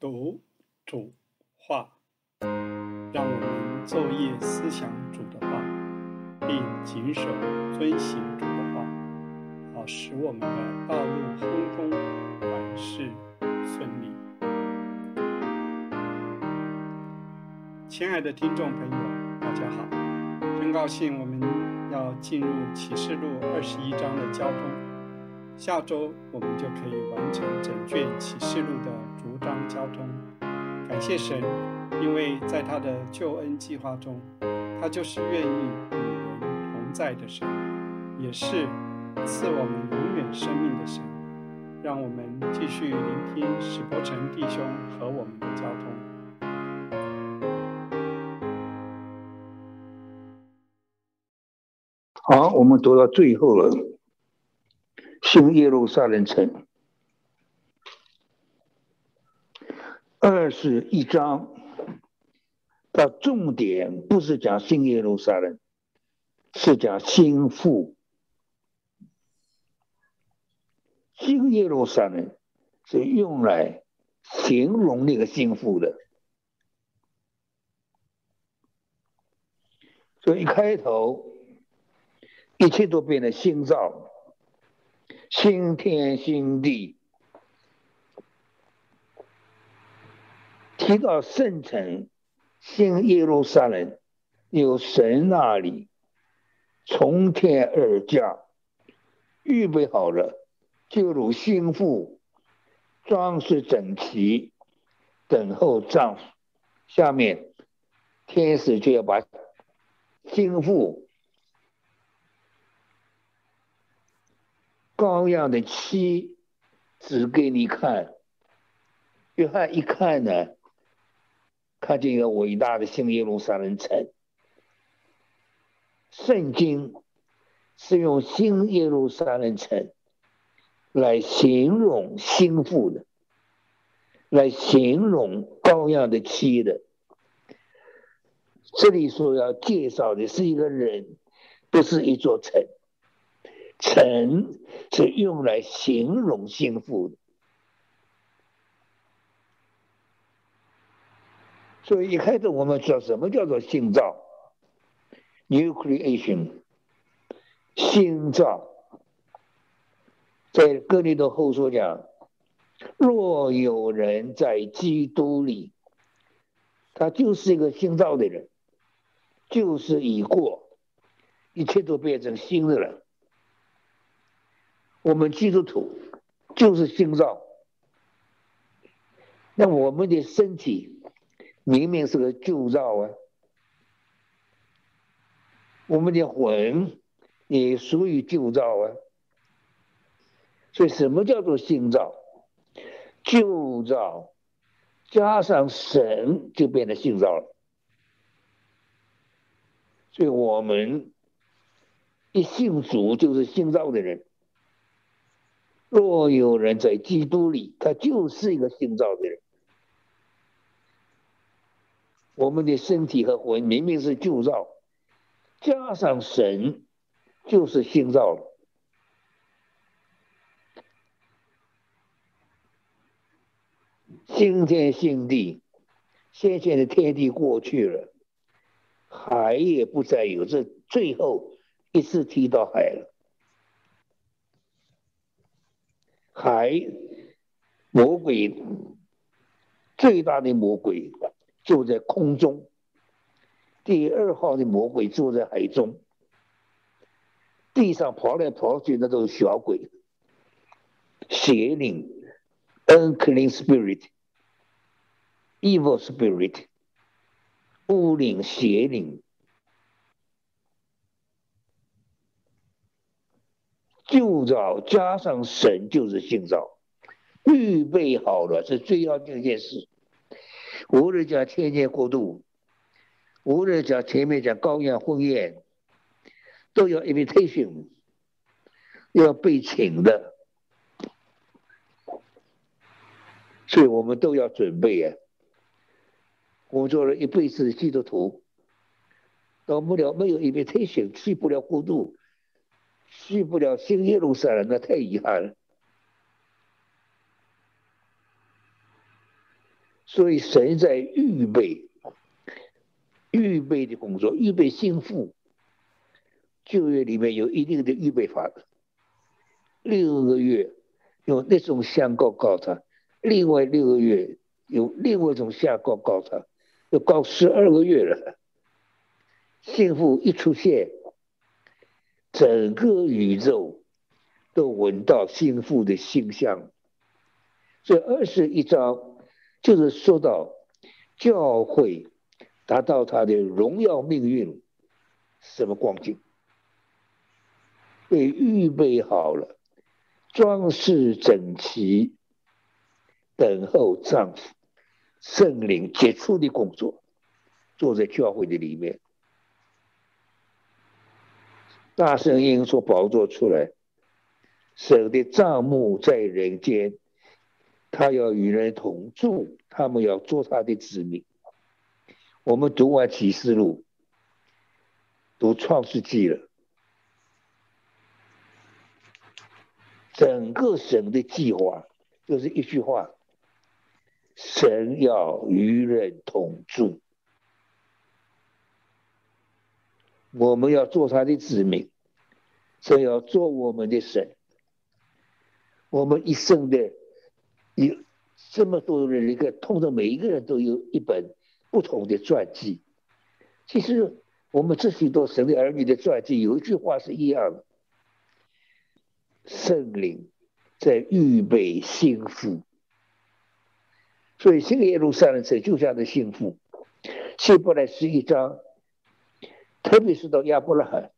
读主话，让我们昼夜思想主的话，并谨守遵行主的话，好使我们的道路亨通，万事顺利。亲爱的听众朋友，大家好，真高兴我们要进入启示录二十一章的交通。下周我们就可以完成整卷启示录的逐章交通。感谢神，因为在他的救恩计划中，他就是愿意与人同在的神，也是赐我们永远生命的神。让我们继续聆听史伯成弟兄和我们的交通。好，我们读到最后了。新耶路撒冷城，二十一章，它重点不是讲新耶路撒冷，是讲新妇。新耶路撒冷是用来形容那个新妇的，所以一开头，一切都变得新造。新天新地，提到圣城新耶路撒冷，有神那里从天而降，预备好了，就如心腹装饰整齐，等候丈夫。下面天使就要把心腹。羔羊的妻指给你看，约翰一看呢，看见一个伟大的新耶路撒冷城。圣经是用新耶路撒冷城来形容心腹的，来形容羔羊的妻的。这里说要介绍的是一个人，不是一座城。城是用来形容幸福的，所以一开始我们知道什么叫做新造 （new creation）。新造，在哥林多后书讲：若有人在基督里，他就是一个新造的人，就是已过，一切都变成新的了。我们基督徒就是心脏，那我们的身体明明是个旧造啊，我们的魂也属于旧造啊，所以什么叫做新造？旧造加上神就变得新造了，所以我们一信主就是新造的人。若有人在基督里，他就是一个新造的人。我们的身体和魂明明是旧造，加上神就是新造了。新天新地，先前的天地过去了，海也不再有，这最后一次提到海了。海魔鬼最大的魔鬼就在空中，第二号的魔鬼住在海中，地上跑来跑去那都是小鬼，邪灵，unclean spirit，evil spirit，巫灵邪灵。旧造加上神就是新造，预备好了是最要紧一件事。无论讲天天过渡，无论讲前面讲高阳婚宴，都要 invitation，要被请的，所以我们都要准备啊。我做了一辈子的基督徒，到不了没有 invitation，去不了过度。去不了新耶路撒冷，那太遗憾了。所以神在预备，预备的工作，预备幸福。旧约里面有一定的预备法，六个月用那种香告告他，另外六个月有另外一种香告告他，要告十二个月了。幸福一出现，整个宇宙都闻到幸福的馨香。所以二十一章就是说到教会达到他的荣耀命运什么光景。被预备好了，装饰整齐，等候丈夫圣灵杰出的工作，坐在教会的里面，大声音说：“宝座出来，神的帐幕在人间，他要与人同住，他们要做他的子民。”我们读完启示录，读创世纪了。整个神的计划就是一句话：神要与人同住，我们要做他的子民，神要做我们的神。我们一生的有这么多人，一个通常每一个人都有一本不同的传记。其实我们这许多神的儿女的传记，有一句话是一样的。圣灵在预备幸福，所以新耶路撒冷城就这样的幸福。希伯来十一章，特别是到亚伯拉罕，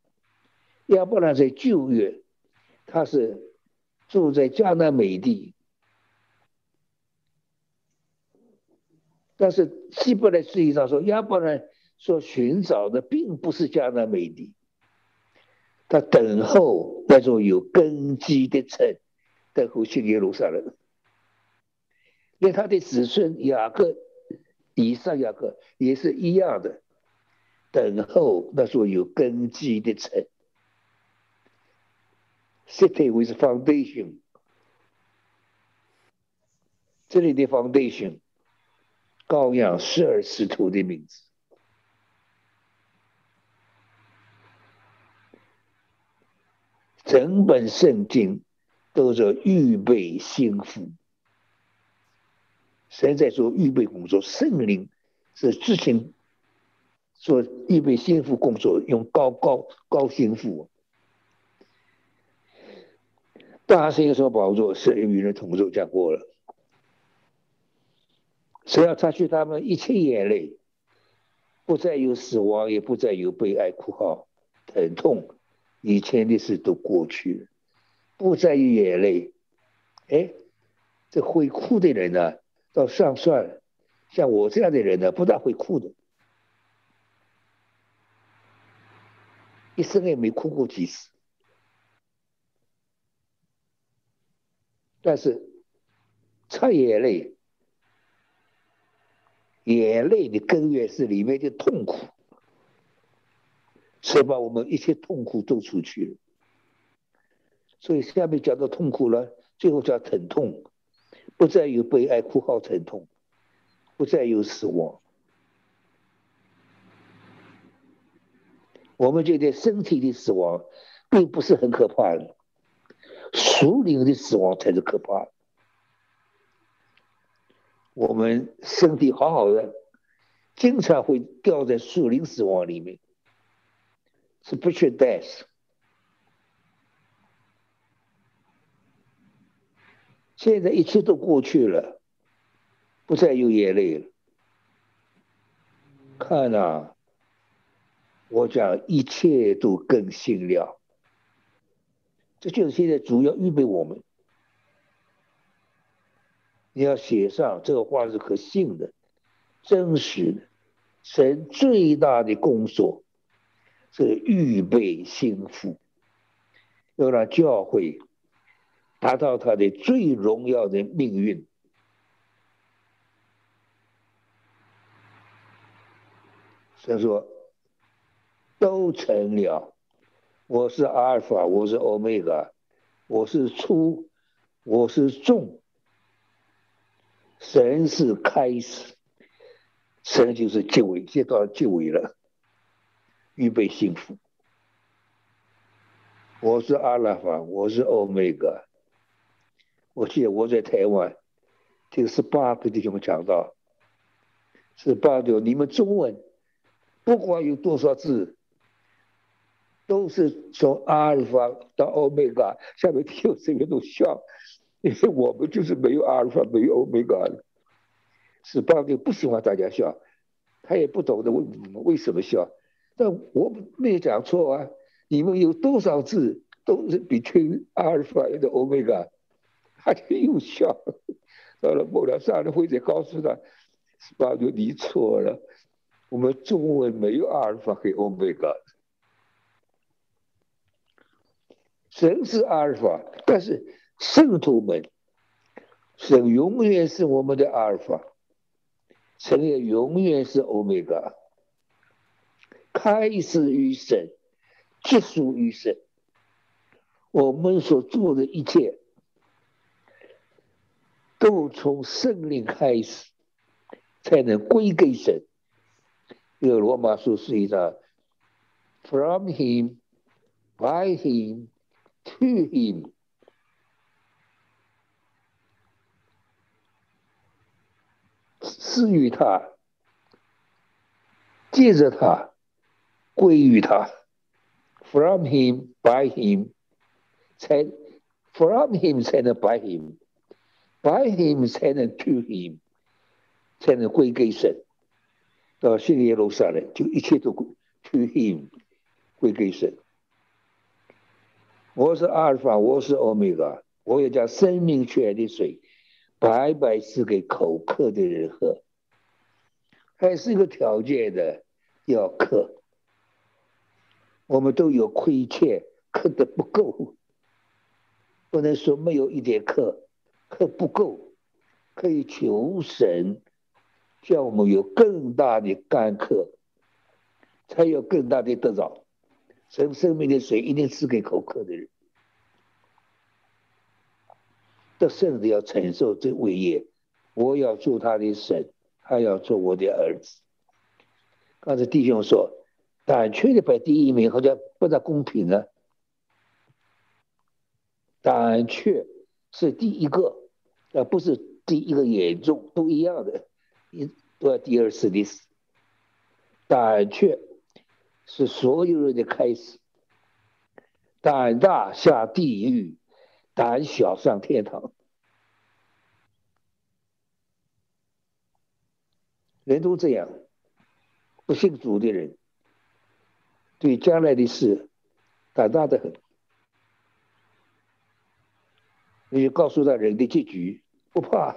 亚伯拉罕在旧约，他是住在迦南美地，但是希伯来实际上说，亚伯拉罕所寻找的并不是迦南美地。他等候那座有根基的城，等候新耶路撒冷。连他的子孙雅各、以上雅各也是一样的，等候那座有根基的城。City with foundation，这里的 foundation，羔羊十二使徒的名字。整本圣经都是预备幸福，神在做预备工作，圣灵是执行做预备心腹工作，用高高高心腹。大圣说宝座是与人同住，讲过了，只要擦去他们一切眼泪，不再有死亡，也不再有悲哀、哭号、疼痛。以前的事都过去了，不再有眼泪。哎，这会哭的人呢，到上算了。像我这样的人呢，不大会哭的，一生也没哭过几次。但是擦眼泪，眼泪的根源是里面的痛苦。是把我们一切痛苦都出去了，所以下面讲到痛苦了，最后叫疼痛，不再有悲哀、哭号、疼痛，不再有死亡。我们觉得身体的死亡并不是很可怕的，属灵的死亡才是可怕的。我们身体好好的，经常会掉在属灵死亡里面。是不缺 death。现在一切都过去了，不再有眼泪了。看呐，我讲一切都更新了。这就是现在主要预备我们。你要写上这个话是可信的、真实的，神最大的工作。是预备幸福，要让教会达到他的最荣耀的命运。所以说，都成了。我是阿尔法，我是欧米伽，我是初，我是众。神是开始，神就是结尾，现在到结尾了，预备幸福。我是阿拉法，我是欧米伽。我记得我在台湾听十八个弟兄们讲到，十八个你们中文不管有多少字，都是从阿尔法到欧米伽，下面听这个都笑。因为我们就是没有阿尔法，没有欧米伽的。十八个不喜欢大家笑，他也不懂得为为什么笑。但我没讲错啊，你们有多少字都是比听阿尔法的欧米伽。他就又笑，到了末了，上人会再告诉他，十八个你错了，我们中文没有阿尔法和欧米伽。神是阿尔法，但是圣徒们，神永远是我们的阿尔法，神也永远是欧米伽。开始于神，结束于神，我们所做的一切。都从圣灵开始，才能归给神。这罗马书是一张 from him, by him, to him，赐予他，借着他，归于他。from him, by him，才 from him 才能 by him。By him 才能 to him，才能归给神。到新耶路撒冷，就一切都 to him，归给神。我是阿尔法，我是欧米伽，我也将生命泉的水白白赐给口渴的人喝。还是一个条件的，要渴。我们都有亏欠，渴的不够，不能说没有一点渴。可不够，可以求神，叫我们有更大的干渴，才有更大的得着。生生命的水一定是给口渴的人，得胜的要承受这伟业。我要做他的神，他要做我的儿子。刚才弟兄说，胆怯的排第一名，好像不大公平呢。胆怯是第一个。而不是第一个严重，都一样的，一都要第二次的死。胆怯是所有人的开始，胆大下地狱，胆小上天堂。人都这样，不信主的人，对将来的事胆大的很。你就告诉他人的结局不怕，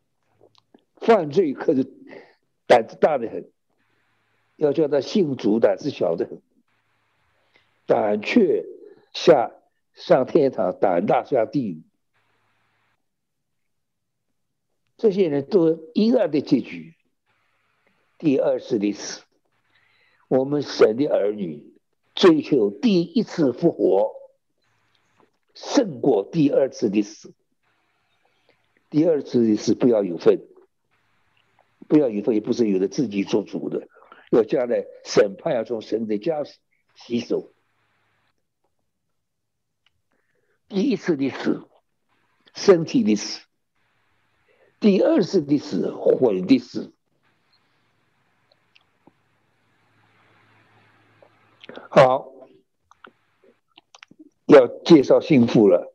犯罪可是胆子大的很，要叫他信主胆子小的很，胆怯下上天堂，胆大下地狱。这些人都一样的结局。第二次的死，我们神的儿女追求第一次复活。胜过第二次的死，第二次的死不要有份，不要有份，也不是有的自己做主的，要将来审判要从神的家洗手。第一次的死，身体的死；第二次的死，魂的死。好。要介绍幸福了，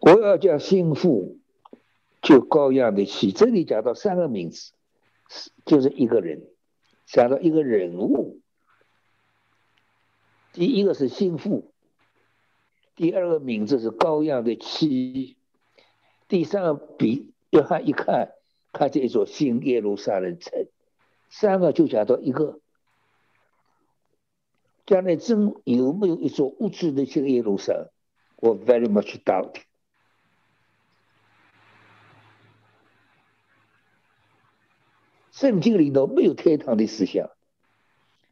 我要讲幸福，就高样的气。这里讲到三个名字，就是一个人，讲到一个人物。第一个是心腹，第二个名字是高样的妻，第三个比约翰一看，看这一座新耶路撒冷城，三个就讲到一个。将来真有没有一座物质的新耶路撒冷？我 very much doubt。圣经里头没有天堂的思想，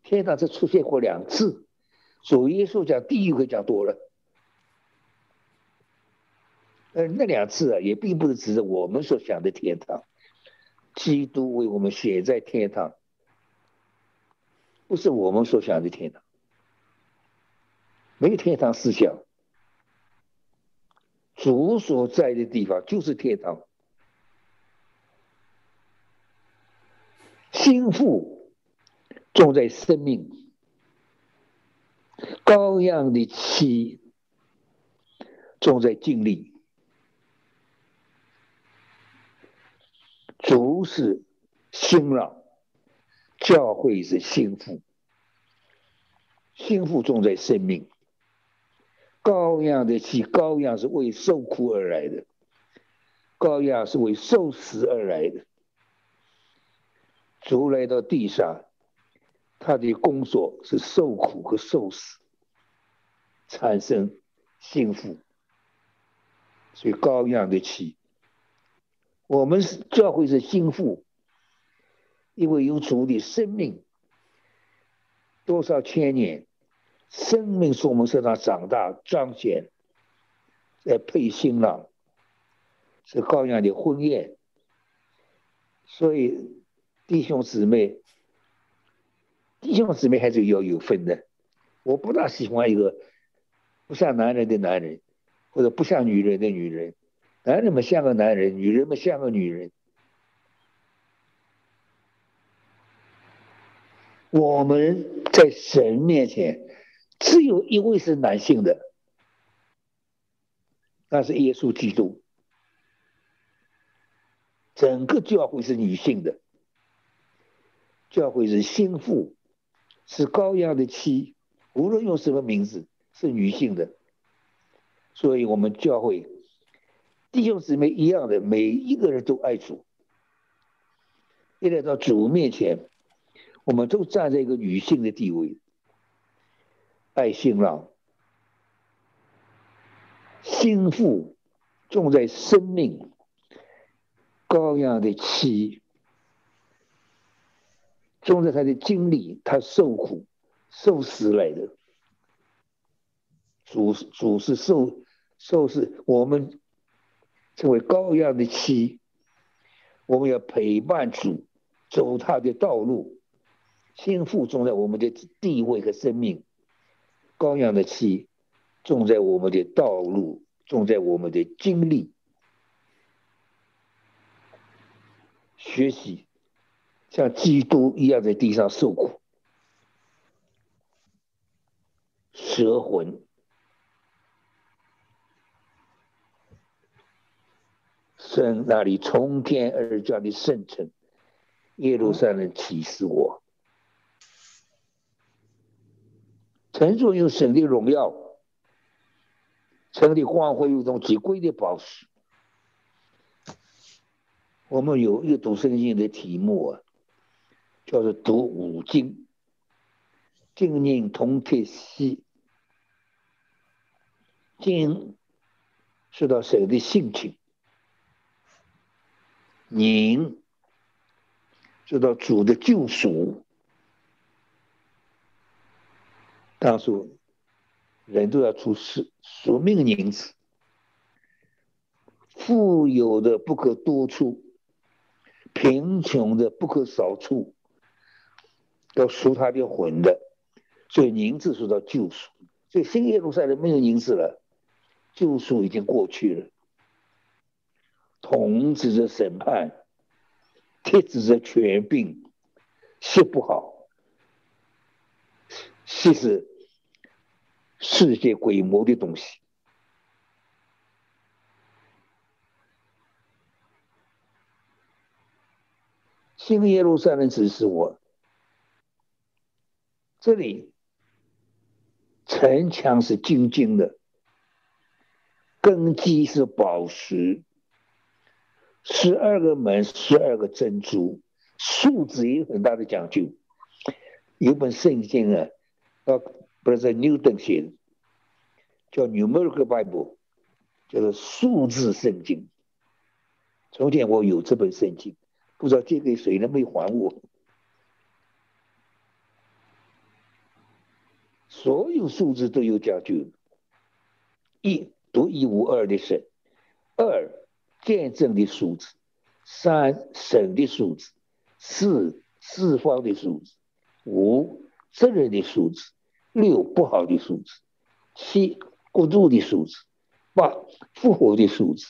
天堂只出现过两次，主耶稣讲地狱会讲多了。呃，那两次啊，也并不是指着我们所想的天堂。基督为我们写在天堂，不是我们所想的天堂。没有天堂思想，主所在的地方就是天堂。心腹重在生命，羔羊的妻重在经历。主是新郎，教会是心腹，心腹重在生命。羔羊的妻，羔羊是为受苦而来的，羔羊是为受死而来的。主来到地上，他的工作是受苦和受死，产生幸福。所以羔羊的妻，我们是教会是幸福，因为有主的生命，多少千年。生命是我们身上长大彰显，在配新郎，是羔羊的婚宴。所以弟兄姊妹，弟兄姊妹还是要有分的。我不大喜欢一个不像男人的男人，或者不像女人的女人。男人们像个男人，女人们像个女人。我们在神面前。只有一位是男性的，那是耶稣基督。整个教会是女性的，教会是心腹，是羔羊的妻，无论用什么名字，是女性的。所以，我们教会弟兄姊妹一样的，每一个人都爱主。一来到主面前，我们都站在一个女性的地位。爱新郎，心腹重在生命，羔羊的妻重在他的经历，他受苦受死来的。主主是受受是我们成为羔羊的妻，我们要陪伴主走他的道路，心腹重在我们的地位和生命。羔羊的气种在我们的道路，种在我们的经历，学习像基督一样在地上受苦，蛇魂，圣那里从天而降的圣城耶路撒冷启示我。城中有神的荣耀，城的光辉有种极贵的宝石。我们有一个读圣经的题目啊，叫做读五经，经人同铁西，经知道神的性情，宁知道主的救赎。当初人都要出世宿命因子，富有的不可多出，贫穷的不可少出，要赎他的魂的，所以名字说到救赎，所以新耶路撒冷没有名字了，救赎已经过去了。铜指着审判，铁指着权柄，写不好。其实，世界规模的东西，新耶路撒冷指示我，这里城墙是金金的，根基是宝石，十二个门，十二个珍珠，数字也有很大的讲究。有本圣经啊。到不是在牛顿写的，叫 Numerical Bible，叫做数字圣经。从前我有这本圣经，不知道借给谁了，没还我。所有数字都有讲究，一独一无二的神，二见证的数字，三神的数字，四四方的数字，五责任的数字，六不好的数字，七过度的数字，八复活的数字，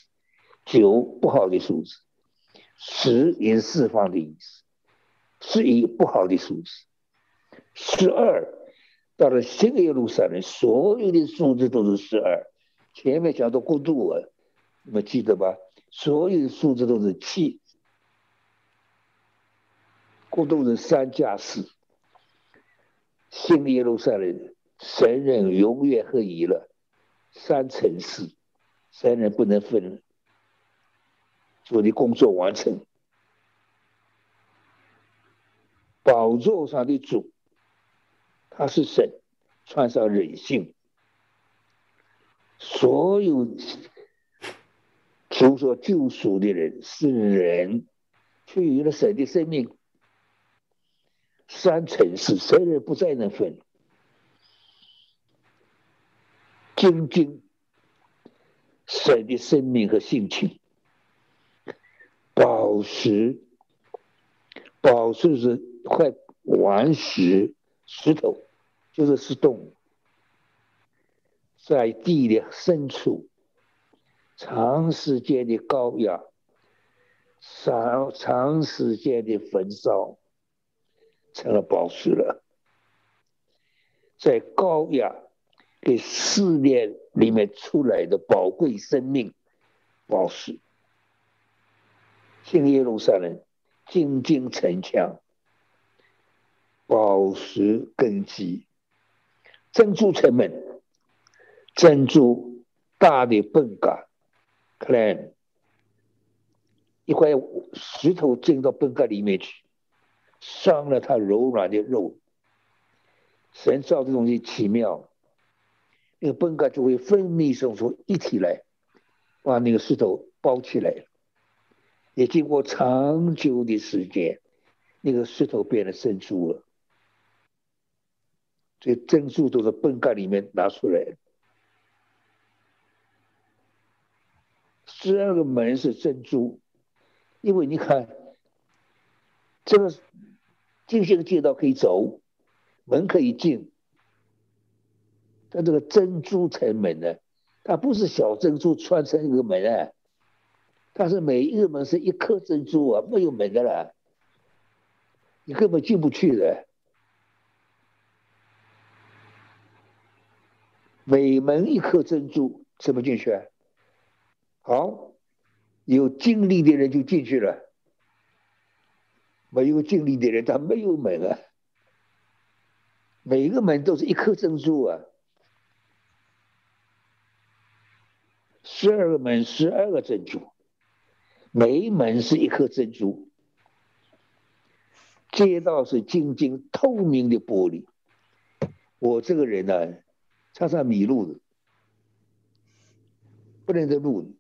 九不好的数字，十也是四方的意思，十一不好的数字，十二到了新的耶路撒冷，所有的数字都是十二。前面讲到过渡啊，你们记得吧？所有的数字都是七，过渡是三加四。新的耶路撒冷，神人永远合一了，三乘四，神人不能分，做的工作完成。宝座上的主，他是神，穿上人性。所有求说救赎的人是人，赋予了神的生命。三层是谁人不在那分？精精神的生命和性情。宝石，宝石是块顽石石头，就是石洞。在地的深处，长时间的高压，长长时间的焚烧，成了宝石了。在高压给试炼里面出来的宝贵生命，宝石。新耶路撒冷，金金城墙，宝石根基，珍珠城门。珍珠大的笨嘎，clan，一块石头进到笨嘎里面去，伤了它柔软的肉。神造这东西奇妙，那个笨嘎就会分泌生出一体来，把那个石头包起来。也经过长久的时间，那个石头变得珍珠了。这珍珠都是泵盖里面拿出来的。十二个门是珍珠，因为你看，这个进这个街道可以走，门可以进，但这个珍珠城门呢，它不是小珍珠穿成一个门啊，它是每一个门是一颗珍珠啊，没有门的了，你根本进不去的，每门一颗珍珠怎么进去啊？好，有精力的人就进去了，没有精力的人他没有门啊。每一个门都是一颗珍珠啊，十二个门，十二个珍珠，每一门是一颗珍珠。街道是晶晶透明的玻璃。我这个人呢，常常迷路的，不认得路。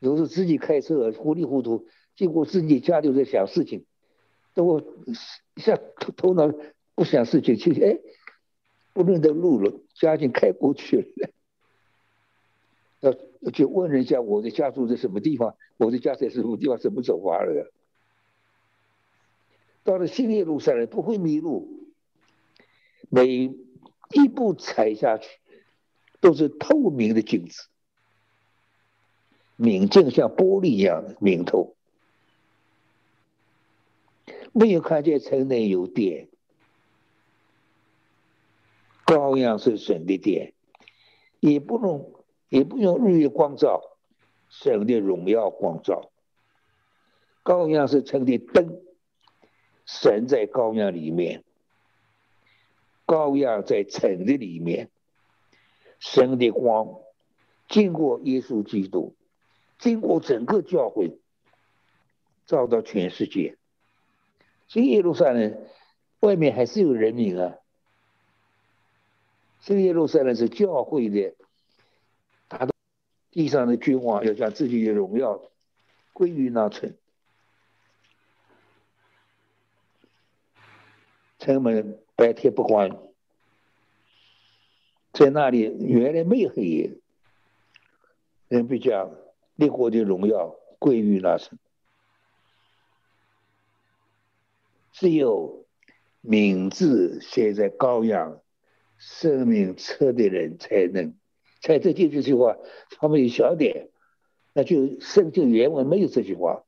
有时候自己开车糊里糊涂，经过自己家里在想事情，等我一下头头脑不想事情，去哎不认得路了，家境开过去了，要就问人家我的家住在什么地方，我的家在什么地方，怎么走法了？到了新业路上来不会迷路，每一步踩下去都是透明的镜子。明镜像玻璃一样的明透，没有看见城内有电，高阳是神的殿，也不用也不用日月光照，神的荣耀光照。高阳是城的灯，神在高阳里面，羔羊在城的里面，神的光经过耶稣基督。经过整个教会，照到全世界。所以耶路撒冷外面还是有人民啊。新耶路撒冷是教会的，他的地上的君王要将自己的荣耀归于那城。城门白天不关，在那里原来没有黑夜，人比较。列国的荣耀归于那神。只有名字写在羔羊生命册的人才能。才这这句话，他们有小点，那就圣经原文没有这句话。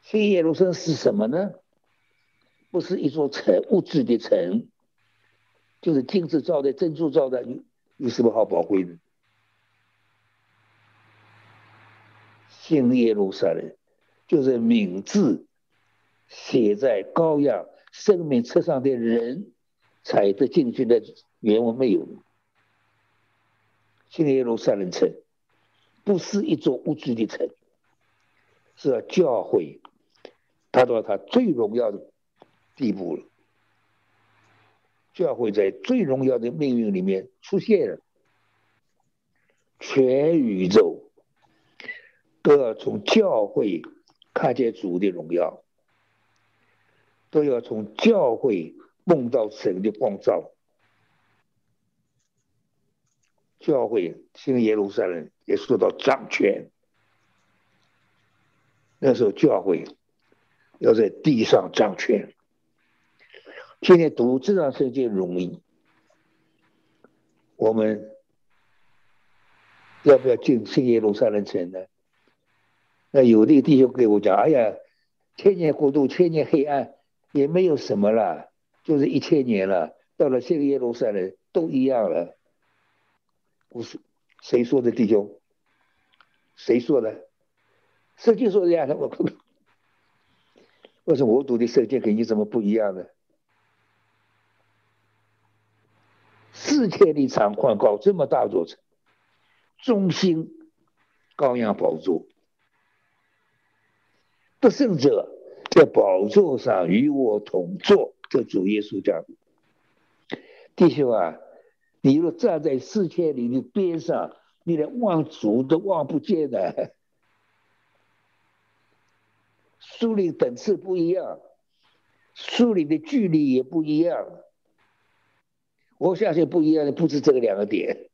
新耶路撒冷是什么呢？不是一座城，物质的城，就是金子造的、珍珠造的，有有什么好宝贵的？新耶路撒冷就是名字写在羔羊生命册上的人才得进去的，原文没有。新耶路撒冷城不是一座物质的城，是教会。达到他最荣耀的地步了，教会在最荣耀的命运里面出现了，全宇宙都要从教会看见主的荣耀，都要从教会梦到神的光照。教会新耶路撒冷也受到掌权，那时候教会。要在地上掌权。今天读这段圣经容易，我们要不要进新耶路撒冷城呢？那有的弟兄给我讲：“哎呀，千年国度，千年黑暗，也没有什么了，就是一千年了，到了新耶路撒冷都一样了。”不是谁说的弟兄？谁说的？圣经说的呀，我。为什么我读的圣经跟你怎么不一样呢？四千里长宽搞，这么大座城，中心高阳宝座，得胜者在宝座上与我同坐。这主耶稣讲：“弟兄啊，你若站在四千里的边上，你连望主都望不见的。”树林等次不一样，树林的距离也不一样。我相信不一样的不止这个两个点，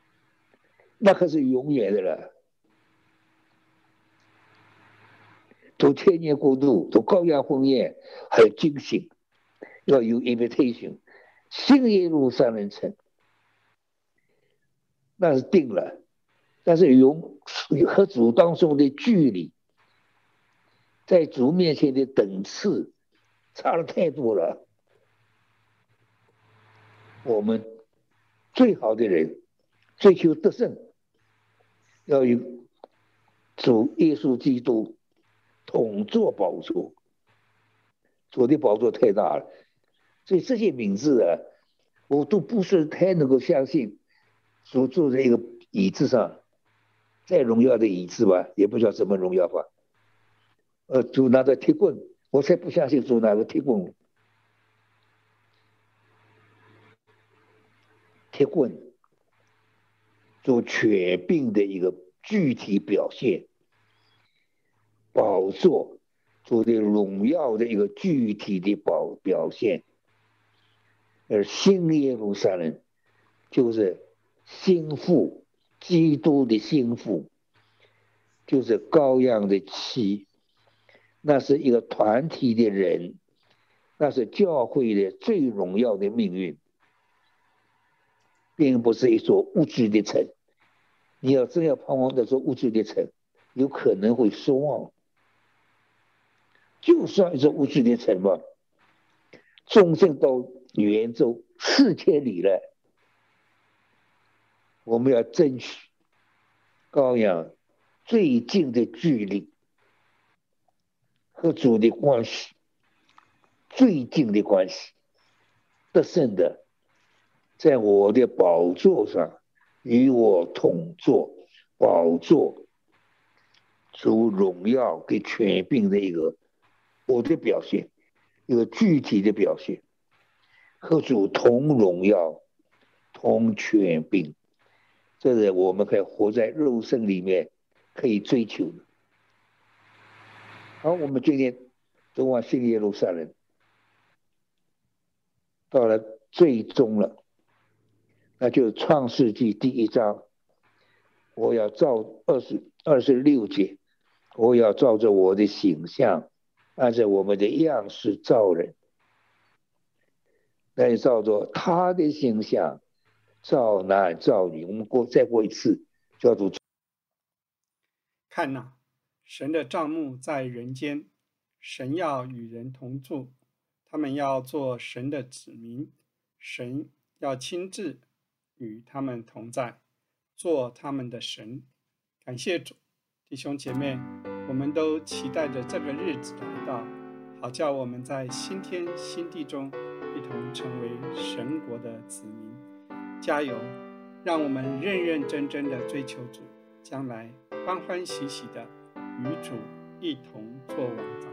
那可是永远的了。走千年国度，走高阳婚宴，很惊醒，要有 invitation，新耶路撒冷城，那是定了。但是有和主当中的距离。在主面前的等次差了太多了。我们最好的人追求得胜，要有主耶稣基督统坐宝座。主的宝座太大了，所以这些名字啊，我都不是太能够相信。主坐在一个椅子上，再荣耀的椅子吧，也不知道什么荣耀法。呃，主拿着铁棍，我才不相信主拿着铁棍。铁棍做权柄的一个具体表现，宝座做的荣耀的一个具体的表表现，而新耶路撒冷就是心腹，基督的心腹，就是羔羊的妻。那是一个团体的人，那是教会的最荣耀的命运，并不是一座物质的城。你要真要盼望这座物质的城，有可能会失望。就算一座物质的城嘛，终身到圆周四千里了，我们要争取高阳最近的距离。和主的关系最近的关系，得胜的，在我的宝座上与我同坐，宝座主荣耀给权柄的一个我的表现，一个具体的表现，和主同荣耀同权柄，这是我们可以活在肉身里面可以追求的。好，我们今天走往新耶路撒冷，到了最终了，那就创世纪第一章。我要照二十二十六节，我要照着我的形象，按照我们的样式造人。那照着他的形象造男造女。我们过再过一次，叫做看呐，神的帐幕在人间，神要与人同住，他们要做神的子民，神要亲自与他们同在。做他们的神，感谢主，弟兄姐妹，我们都期待着这个日子来到，好叫我们在新天新地中一同成为神国的子民。加油，让我们认认真真的追求主，将来欢欢喜喜的与主一同做王。